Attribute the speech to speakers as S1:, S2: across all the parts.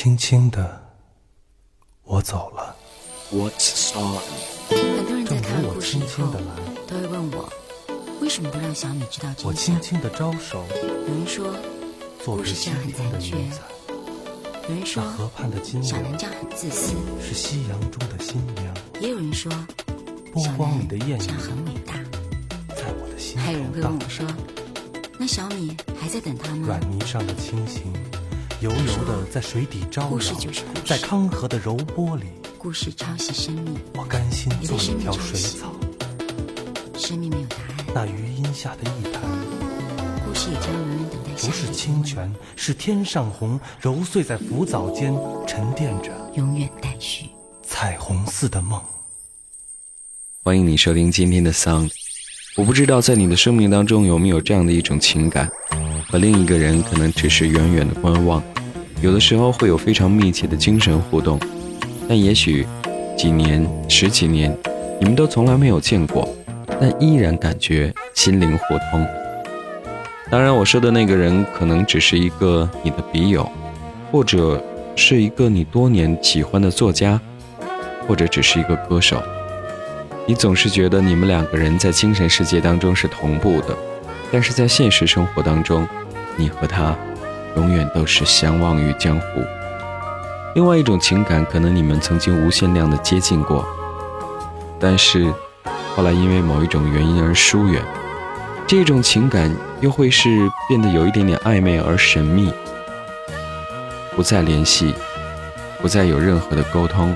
S1: 轻轻的，我走了。
S2: What's a song?
S3: 很多人在看
S1: 我
S3: 了故事以后
S1: 轻轻地来，
S3: 都会问我，为什么不让小米知道
S1: 我
S3: 真相？
S1: 轻轻的招手，
S3: 有人说，
S1: 做
S3: 故事这样
S1: 个心里
S3: 很残缺。有人说
S1: 那河畔的金柳
S3: 小南这样很自私，
S1: 是夕阳中的新娘，
S3: 也有人说
S1: 波光里的艳
S3: 这样很伟大，
S1: 在我的心
S3: 还有人会问我说，那小米还在等他吗
S1: 软？泥上的轻行，悠悠的在水底招摇在康河的柔波里，
S3: 故事抄袭生命，
S1: 我甘心做一条水草。
S3: 生命没有答案，
S1: 那余荫下的一潭，
S3: 故事也将永远等待
S1: 不是清泉，是天上虹，揉碎在浮藻间，沉淀着
S3: 永远待续。
S1: 彩虹似的梦。
S2: 欢迎你收听今天的 Sound。我不知道在你的生命当中有没有这样的一种情感，和另一个人可能只是远远的观望，有的时候会有非常密切的精神互动，但也许几年、十几年，你们都从来没有见过，但依然感觉心灵互通。当然，我说的那个人可能只是一个你的笔友，或者是一个你多年喜欢的作家，或者只是一个歌手。你总是觉得你们两个人在精神世界当中是同步的，但是在现实生活当中，你和他永远都是相忘于江湖。另外一种情感，可能你们曾经无限量的接近过，但是后来因为某一种原因而疏远，这种情感又会是变得有一点点暧昧而神秘，不再联系，不再有任何的沟通，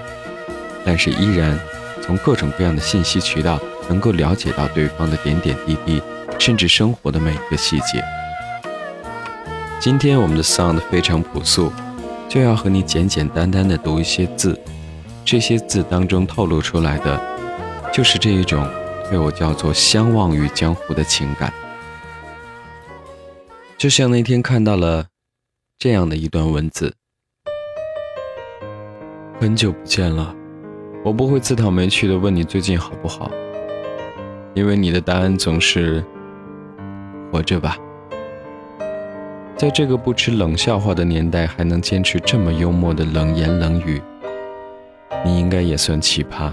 S2: 但是依然。从各种各样的信息渠道能够了解到对方的点点滴滴，甚至生活的每一个细节。今天我们的 sound 非常朴素，就要和你简简单单的读一些字，这些字当中透露出来的，就是这一种被我叫做相忘于江湖的情感。就像那天看到了这样的一段文字：很久不见了。我不会自讨没趣的问你最近好不好，因为你的答案总是活着吧。在这个不吃冷笑话的年代，还能坚持这么幽默的冷言冷语，你应该也算奇葩。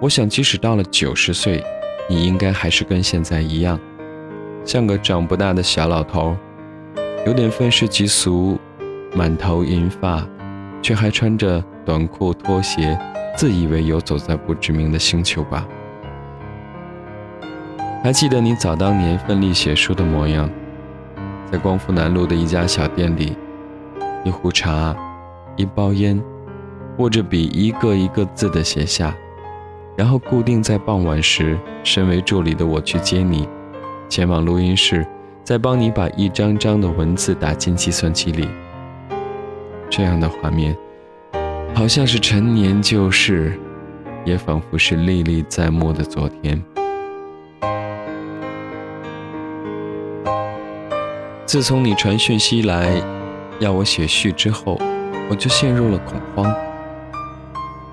S2: 我想，即使到了九十岁，你应该还是跟现在一样，像个长不大的小老头，有点愤世嫉俗，满头银发。却还穿着短裤拖鞋，自以为游走在不知名的星球吧？还记得你早当年奋力写书的模样，在光复南路的一家小店里，一壶茶，一包烟，握着笔一个一个字的写下，然后固定在傍晚时，身为助理的我去接你，前往录音室，再帮你把一张张的文字打进计算机里。这样的画面，好像是陈年旧事，也仿佛是历历在目的昨天。自从你传讯息来要我写序之后，我就陷入了恐慌。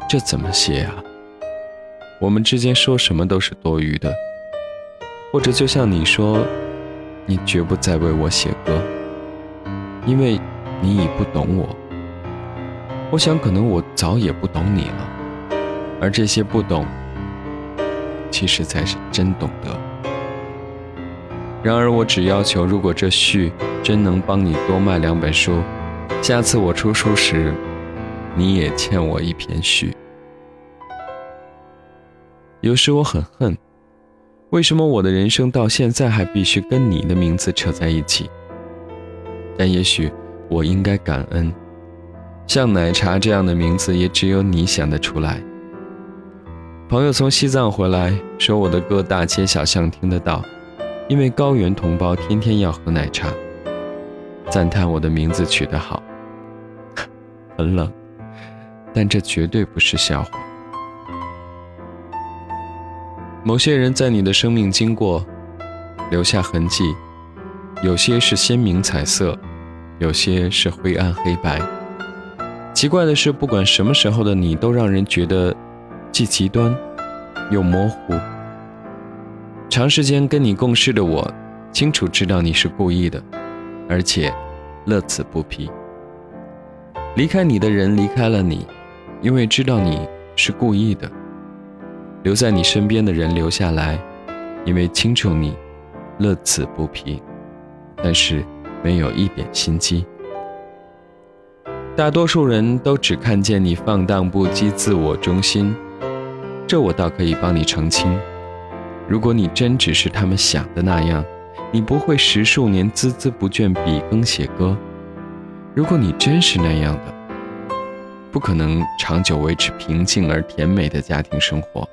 S2: 这怎么写啊？我们之间说什么都是多余的，或者就像你说，你绝不再为我写歌，因为你已不懂我。我想，可能我早也不懂你了，而这些不懂，其实才是真懂得。然而，我只要求，如果这序真能帮你多卖两本书，下次我出书时，你也欠我一篇序。有时我很恨，为什么我的人生到现在还必须跟你的名字扯在一起？但也许我应该感恩。像奶茶这样的名字，也只有你想得出来。朋友从西藏回来，说我的歌大街小巷听得到，因为高原同胞天天要喝奶茶。赞叹我的名字取得好，很冷，但这绝对不是笑话。某些人在你的生命经过，留下痕迹，有些是鲜明彩色，有些是灰暗黑白。奇怪的是，不管什么时候的你，都让人觉得既极端又模糊。长时间跟你共事的我，清楚知道你是故意的，而且乐此不疲。离开你的人离开了你，因为知道你是故意的；留在你身边的人留下来，因为清楚你乐此不疲，但是没有一点心机。大多数人都只看见你放荡不羁、自我中心，这我倒可以帮你澄清。如果你真只是他们想的那样，你不会十数年孜孜不倦笔耕写歌。如果你真是那样的，不可能长久维持平静而甜美的家庭生活。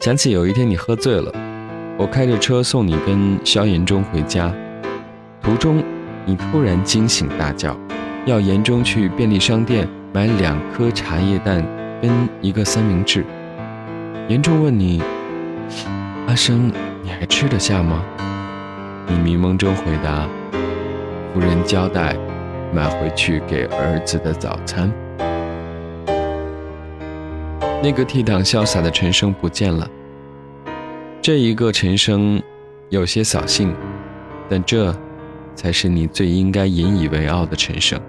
S2: 想起有一天你喝醉了，我开着车送你跟萧炎中回家，途中你突然惊醒大叫。要严中去便利商店买两颗茶叶蛋跟一个三明治。严中问你：“阿生，你还吃得下吗？”你迷蒙中回答：“夫人交代，买回去给儿子的早餐。”那个倜傥潇洒的陈生不见了。这一个陈生，有些扫兴，但这，才是你最应该引以为傲的陈生。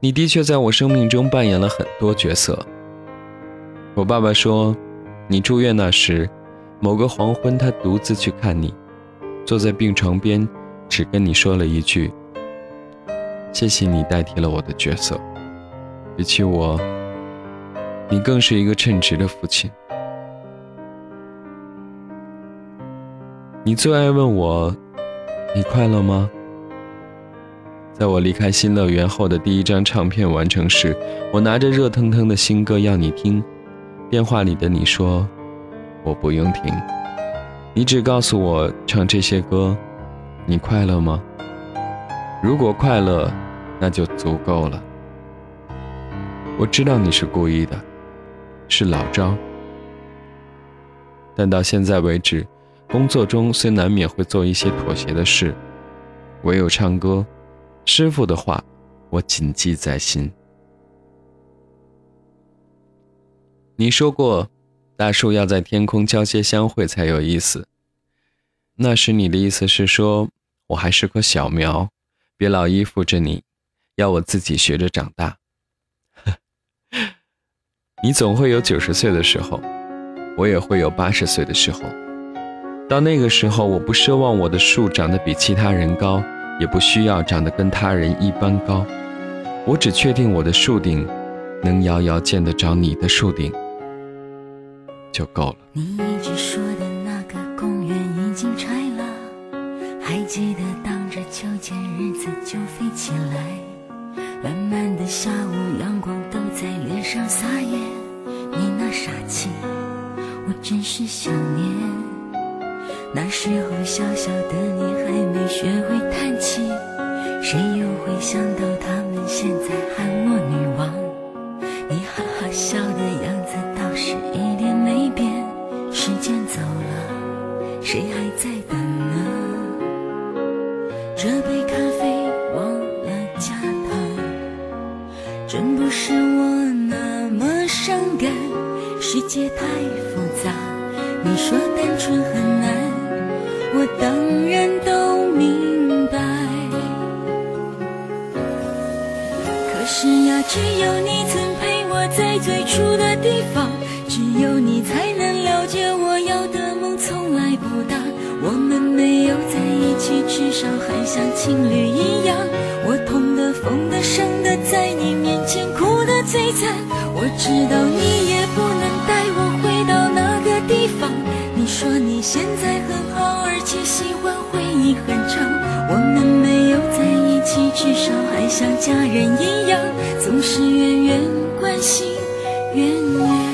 S2: 你的确在我生命中扮演了很多角色。我爸爸说，你住院那时，某个黄昏，他独自去看你，坐在病床边，只跟你说了一句：“谢谢你代替了我的角色，比起我，你更是一个称职的父亲。”你最爱问我：“你快乐吗？”在我离开新乐园后的第一张唱片完成时，我拿着热腾腾的新歌要你听。电话里的你说：“我不用听，你只告诉我唱这些歌，你快乐吗？如果快乐，那就足够了。”我知道你是故意的，是老招。但到现在为止，工作中虽难免会做一些妥协的事，唯有唱歌。师傅的话，我谨记在心。你说过，大树要在天空交接相会才有意思。那时你的意思是说，我还是棵小苗，别老依附着你，要我自己学着长大。你总会有九十岁的时候，我也会有八十岁的时候。到那个时候，我不奢望我的树长得比其他人高。也不需要长得跟他人一般高，我只确定我的树顶能遥遥见得着你的树顶就够了。
S3: 你一直说的那个公园已经拆了，还记得荡着秋千日子就飞起来，慢慢的下午阳光都在脸上撒野，你那傻气，我真是想念。那时候小小的你至少还像家人一样，总是远远关心，远远。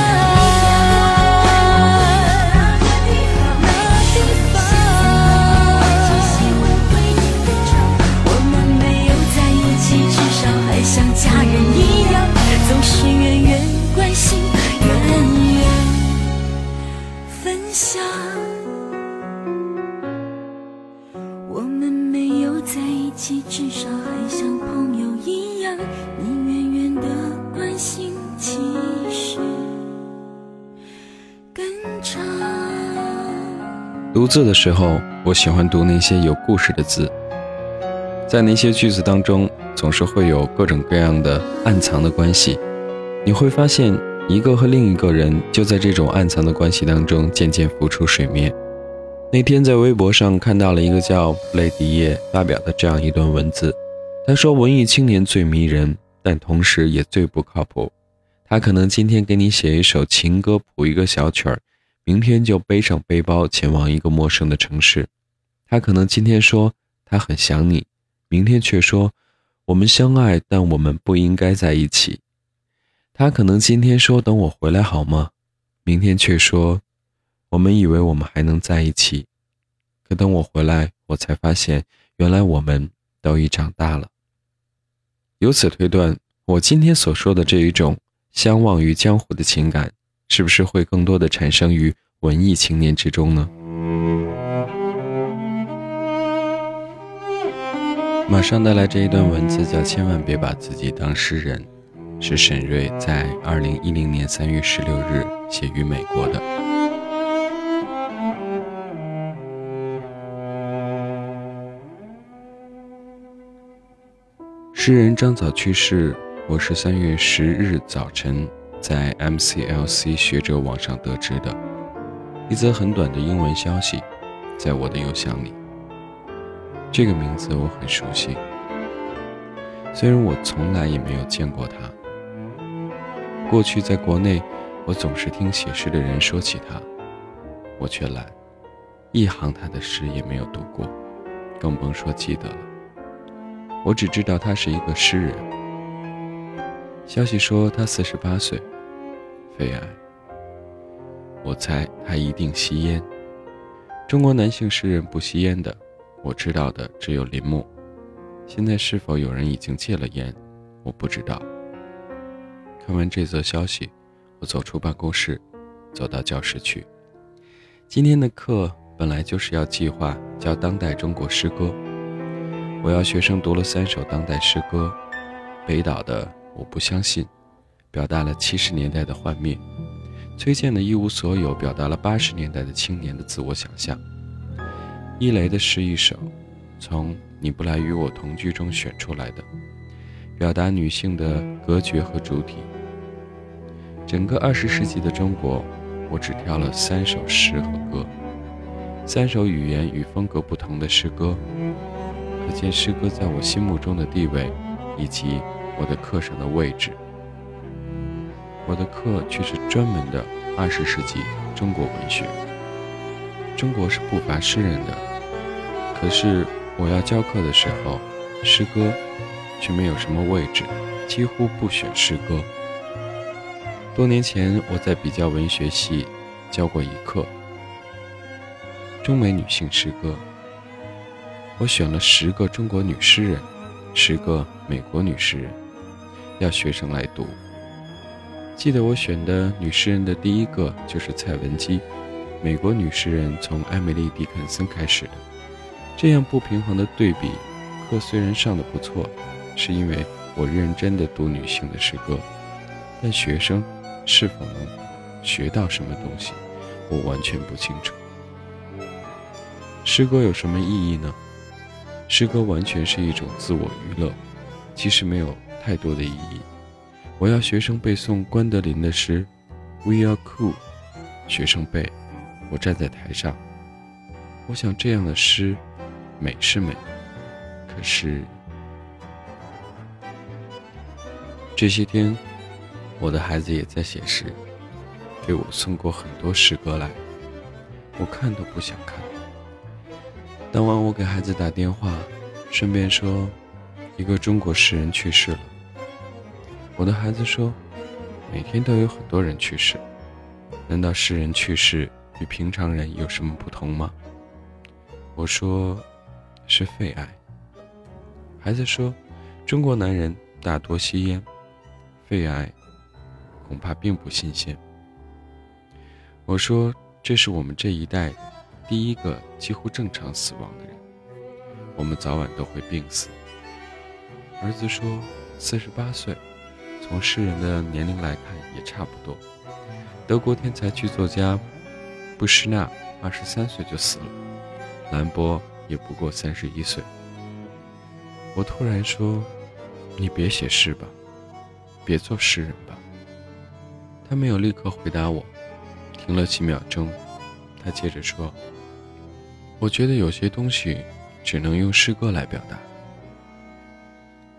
S2: 字的时候，我喜欢读那些有故事的字，在那些句子当中，总是会有各种各样的暗藏的关系。你会发现，一个和另一个人就在这种暗藏的关系当中渐渐浮出水面。那天在微博上看到了一个叫雷迪叶发表的这样一段文字，他说：“文艺青年最迷人，但同时也最不靠谱。他可能今天给你写一首情歌，谱一个小曲儿。”明天就背上背包前往一个陌生的城市，他可能今天说他很想你，明天却说我们相爱，但我们不应该在一起。他可能今天说等我回来好吗？明天却说我们以为我们还能在一起，可等我回来，我才发现原来我们都已长大了。由此推断，我今天所说的这一种相忘于江湖的情感。是不是会更多的产生于文艺青年之中呢？马上带来这一段文字，叫“千万别把自己当诗人”，是沈瑞在二零一零年三月十六日写于美国的。诗人张早去世，我是三月十日早晨。在 MCLC 学者网上得知的一则很短的英文消息，在我的邮箱里。这个名字我很熟悉，虽然我从来也没有见过他。过去在国内，我总是听写诗的人说起他，我却懒，一行他的诗也没有读过，更甭说记得了。我只知道他是一个诗人。消息说他四十八岁。肺癌，我猜他一定吸烟。中国男性诗人不吸烟的，我知道的只有林木。现在是否有人已经戒了烟，我不知道。看完这则消息，我走出办公室，走到教室去。今天的课本来就是要计划教当代中国诗歌，我要学生读了三首当代诗歌，北岛的《我不相信》。表达了七十年代的幻灭，崔健的《一无所有》表达了八十年代的青年的自我想象。伊雷的诗一首，从“你不来与我同居”中选出来的，表达女性的隔绝和主体。整个二十世纪的中国，我只挑了三首诗和歌，三首语言与风格不同的诗歌，可见诗歌在我心目中的地位，以及我的课上的位置。我的课却是专门的二十世纪中国文学。中国是不乏诗人的，可是我要教课的时候，诗歌却没有什么位置，几乎不选诗歌。多年前，我在比较文学系教过一课，中美女性诗歌。我选了十个中国女诗人，十个美国女诗人，要学生来读。记得我选的女诗人的第一个就是蔡文姬，美国女诗人从艾米丽·狄肯森开始的。这样不平衡的对比，课虽然上的不错，是因为我认真的读女性的诗歌，但学生是否能学到什么东西，我完全不清楚。诗歌有什么意义呢？诗歌完全是一种自我娱乐，其实没有太多的意义。我要学生背诵关德林的诗，We are cool。学生背，我站在台上。我想这样的诗，美是美，可是这些天，我的孩子也在写诗，给我送过很多诗歌来，我看都不想看。当晚我给孩子打电话，顺便说，一个中国诗人去世了。我的孩子说：“每天都有很多人去世，难道诗人去世与平常人有什么不同吗？”我说：“是肺癌。”孩子说：“中国男人大多吸烟，肺癌恐怕并不新鲜。”我说：“这是我们这一代第一个几乎正常死亡的人，我们早晚都会病死。”儿子说：“四十八岁。”从诗人的年龄来看，也差不多。德国天才剧作家布什纳二十三岁就死了，兰波也不过三十一岁。我突然说：“你别写诗吧，别做诗人吧。”他没有立刻回答我，停了几秒钟，他接着说：“我觉得有些东西只能用诗歌来表达。”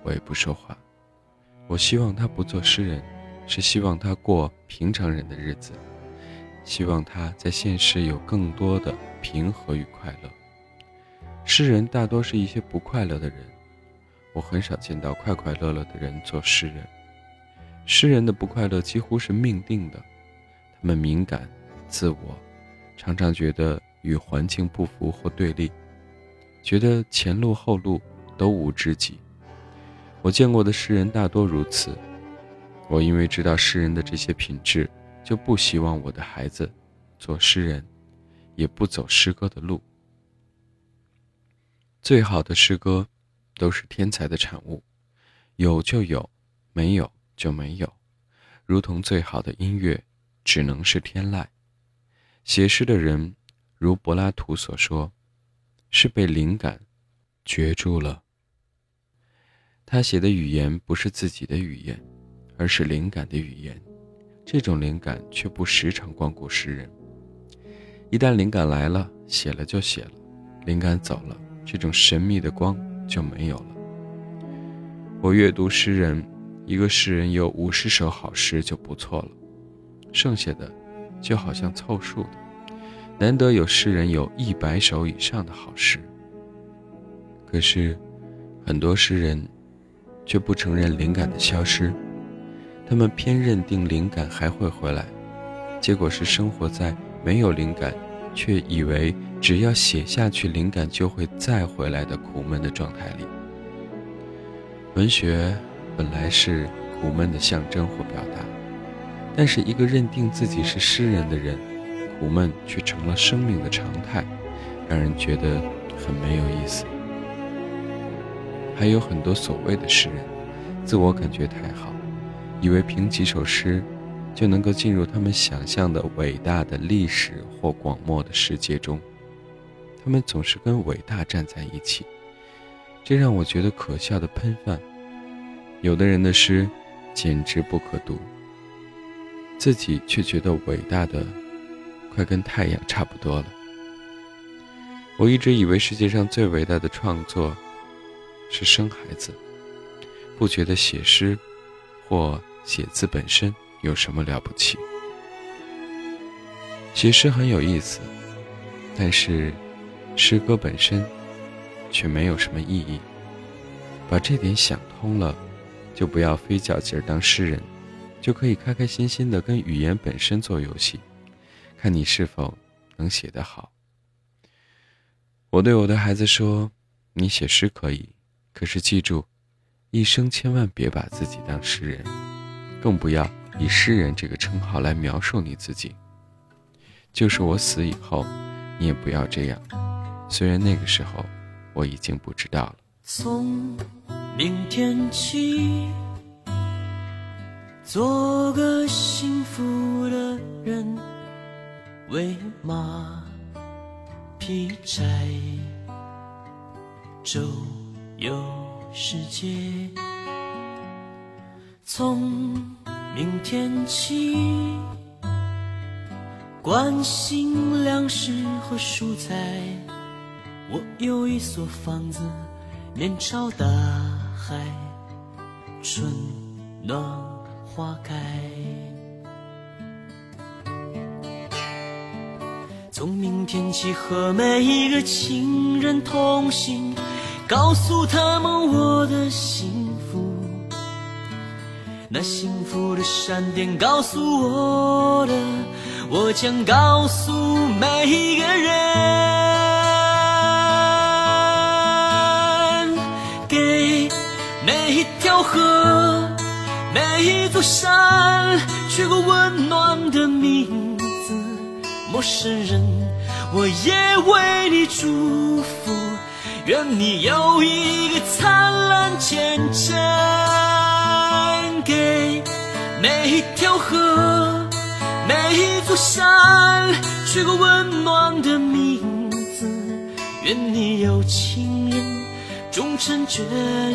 S2: 我也不说话。我希望他不做诗人，是希望他过平常人的日子，希望他在现实有更多的平和与快乐。诗人大多是一些不快乐的人，我很少见到快快乐乐的人做诗人。诗人的不快乐几乎是命定的，他们敏感、自我，常常觉得与环境不符或对立，觉得前路后路都无知己。我见过的诗人大多如此，我因为知道诗人的这些品质，就不希望我的孩子做诗人，也不走诗歌的路。最好的诗歌都是天才的产物，有就有，没有就没有，如同最好的音乐只能是天籁。写诗的人，如柏拉图所说，是被灵感攫住了。他写的语言不是自己的语言，而是灵感的语言。这种灵感却不时常光顾诗人。一旦灵感来了，写了就写了；灵感走了，这种神秘的光就没有了。我阅读诗人，一个诗人有五十首好诗就不错了，剩下的就好像凑数的。难得有诗人有一百首以上的好诗。可是，很多诗人。却不承认灵感的消失，他们偏认定灵感还会回来，结果是生活在没有灵感，却以为只要写下去，灵感就会再回来的苦闷的状态里。文学本来是苦闷的象征或表达，但是一个认定自己是诗人的人，苦闷却成了生命的常态，让人觉得很没有意思。还有很多所谓的诗人，自我感觉太好，以为凭几首诗就能够进入他们想象的伟大的历史或广袤的世界中。他们总是跟伟大站在一起，这让我觉得可笑的喷饭。有的人的诗简直不可读，自己却觉得伟大的快跟太阳差不多了。我一直以为世界上最伟大的创作。是生孩子，不觉得写诗或写字本身有什么了不起。写诗很有意思，但是诗歌本身却没有什么意义。把这点想通了，就不要非较劲儿当诗人，就可以开开心心的跟语言本身做游戏，看你是否能写得好。我对我的孩子说：“你写诗可以，可是记住，一生千万别把自己当诗人，更不要以诗人这个称号来描述你自己。就是我死以后，你也不要这样。虽然那个时候我已经不知道了。”
S4: 从明天起，做个幸福的人，为马劈柴，周有世界。从明天起，关心粮食和蔬菜。我有一所房子。面朝大海，春暖花开。从明天起和每一个亲人同行，告诉他们我的幸福。那幸福的闪电告诉我的，我将告诉每一个人。给每一条河，每一座山，取个温暖的名字。陌生人，我也为你祝福，愿你有一个灿烂前程。给每一条河，每一座山，取个温暖的名字。愿你有情人终成眷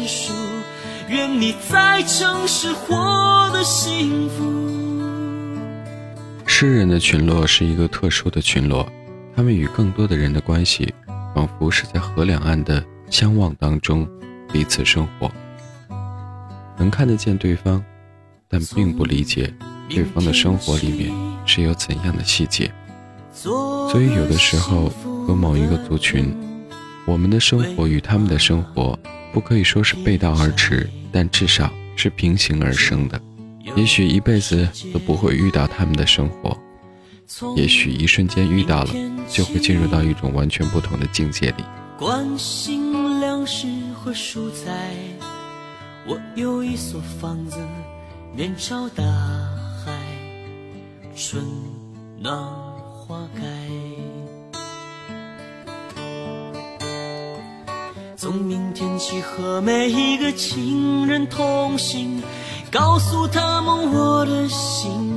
S4: 属。愿你在城市活得幸福。
S2: 诗人的群落是一个特殊的群落，他们与更多的人的关系，仿佛是在河两岸的相望当中彼此生活，能看得见对方，但并不理解对方的生活里面是有怎样的细节。所以有的时候和某一个族群，我们的生活与他们的生活。不可以说是背道而驰，但至少是平行而生的。也许一辈子都不会遇到他们的生活，也许一瞬间遇到了，就会进入到一种完全不同的境界里。
S4: 关心粮食和蔬菜，我有一所房子，面朝大海，春暖花开。从明天起和每一个亲人同行，告诉他们我的心。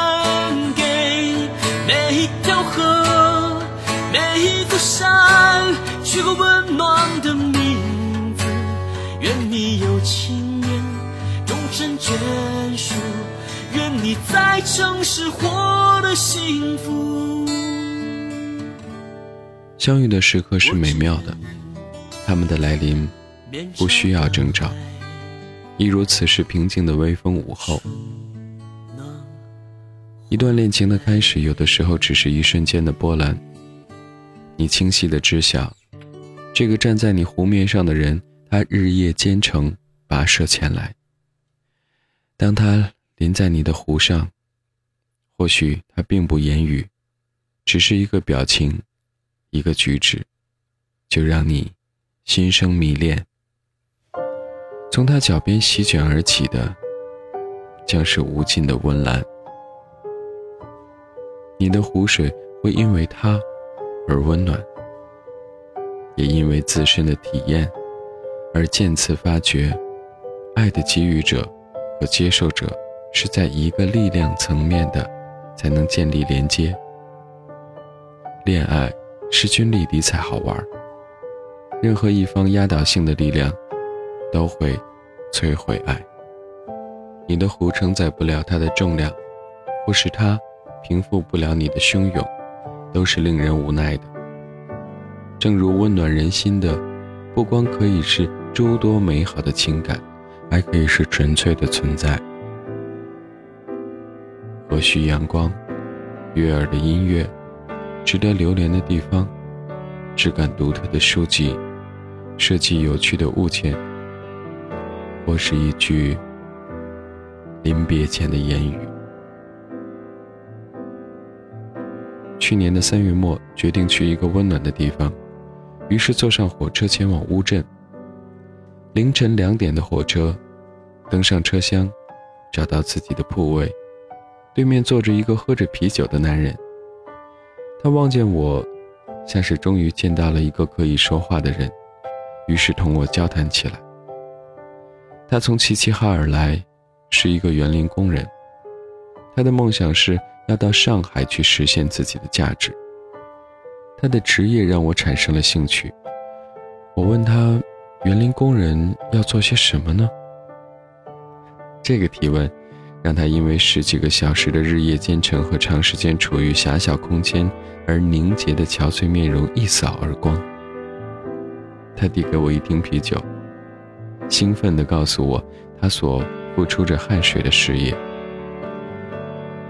S4: 给每一条河，每一座山，取个温暖的名字。愿你有情人终成眷属，愿你在城市活得幸福。
S2: 相遇的时刻是美妙的，他们的来临不需要征兆，一如此时平静的微风午后。一段恋情的开始，有的时候只是一瞬间的波澜。你清晰的知晓，这个站在你湖面上的人，他日夜兼程跋涉前来。当他临在你的湖上，或许他并不言语，只是一个表情。一个举止，就让你心生迷恋。从他脚边席卷而起的，将是无尽的温岚。你的湖水会因为他而温暖，也因为自身的体验而渐次发觉，爱的给予者和接受者是在一个力量层面的，才能建立连接。恋爱。势均力敌才好玩。任何一方压倒性的力量，都会摧毁爱。你的湖承载不了它的重量，或是它平复不了你的汹涌，都是令人无奈的。正如温暖人心的，不光可以是诸多美好的情感，还可以是纯粹的存在。或许阳光，悦耳的音乐，值得留恋的地方，质感独特的书籍，设计有趣的物件，或是一句临别前的言语。去年的三月末，决定去一个温暖的地方。于是坐上火车前往乌镇。凌晨两点的火车，登上车厢，找到自己的铺位，对面坐着一个喝着啤酒的男人。他望见我，像是终于见到了一个可以说话的人，于是同我交谈起来。他从齐齐哈尔来，是一个园林工人。他的梦想是要到上海去实现自己的价值。他的职业让我产生了兴趣。我问他：“园林工人要做些什么呢？”这个提问让他因为十几个小时的日夜兼程和长时间处于狭小空间而凝结的憔悴面容一扫而光。他递给我一听啤酒，兴奋地告诉我他所付出着汗水的事业。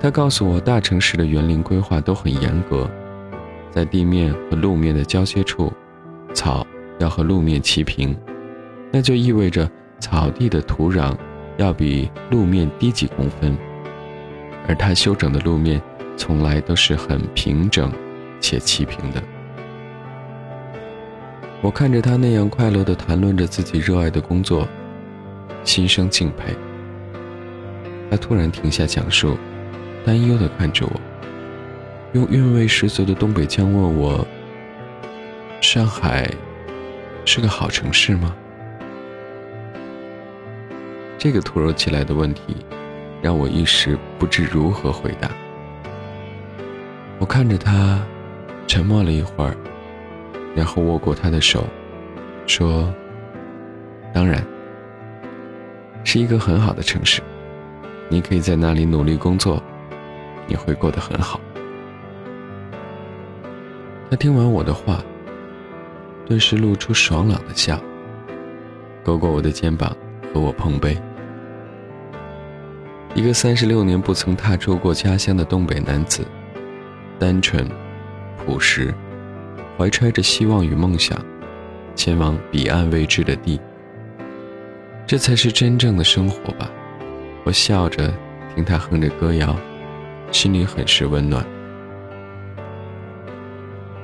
S2: 他告诉我，大城市的园林规划都很严格。在地面和路面的交接处，草要和路面齐平，那就意味着草地的土壤要比路面低几公分，而他修整的路面从来都是很平整且齐平的。我看着他那样快乐地谈论着自己热爱的工作，心生敬佩。他突然停下讲述，担忧地看着我。用韵味十足的东北腔问我：“上海是个好城市吗？”这个突如其来的问题让我一时不知如何回答。我看着他，沉默了一会儿，然后握过他的手，说：“当然，是一个很好的城市，你可以在那里努力工作，你会过得很好。”他听完我的话，顿时露出爽朗的笑，勾过我的肩膀和我碰杯。一个三十六年不曾踏出过家乡的东北男子，单纯、朴实，怀揣着希望与梦想，前往彼岸未知的地。这才是真正的生活吧！我笑着听他哼着歌谣，心里很是温暖。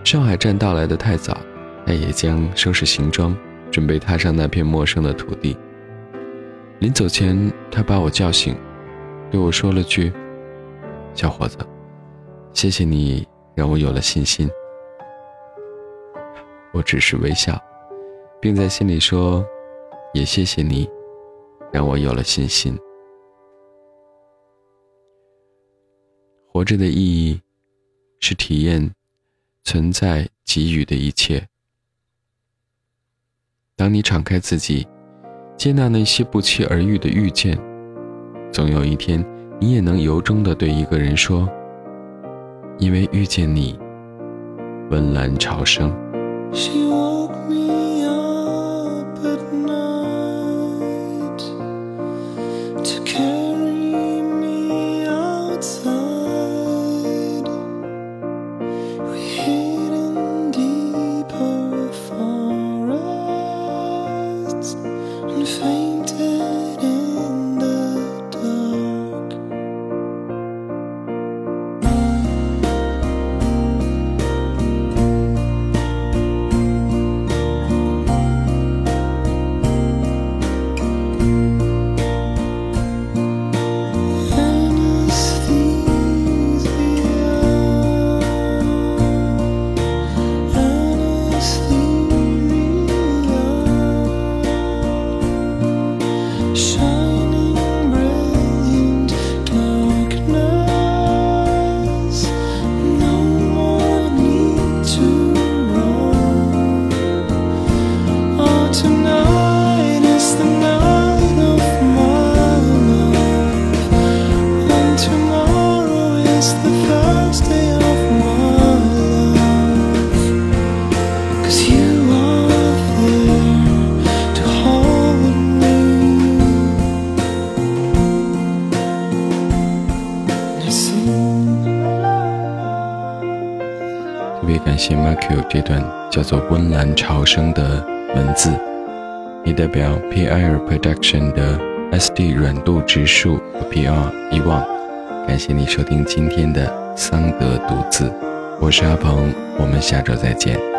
S2: 上海站到来的太早，他也将收拾行装，准备踏上那片陌生的土地。临走前，他把我叫醒，对我说了句：“小伙子，谢谢你让我有了信心。”我只是微笑，并在心里说：“也谢谢你，让我有了信心。”活着的意义，是体验。存在给予的一切。当你敞开自己，接纳那些不期而遇的遇见，总有一天，你也能由衷的对一个人说：“因为遇见你，温岚潮生。”
S5: Q 这段叫做“温岚潮生”的文字，也代表 PR Production 的 SD 软度指数和 PR 遗忘。感谢你收听今天的桑德独自，我是阿鹏，我们下周再见。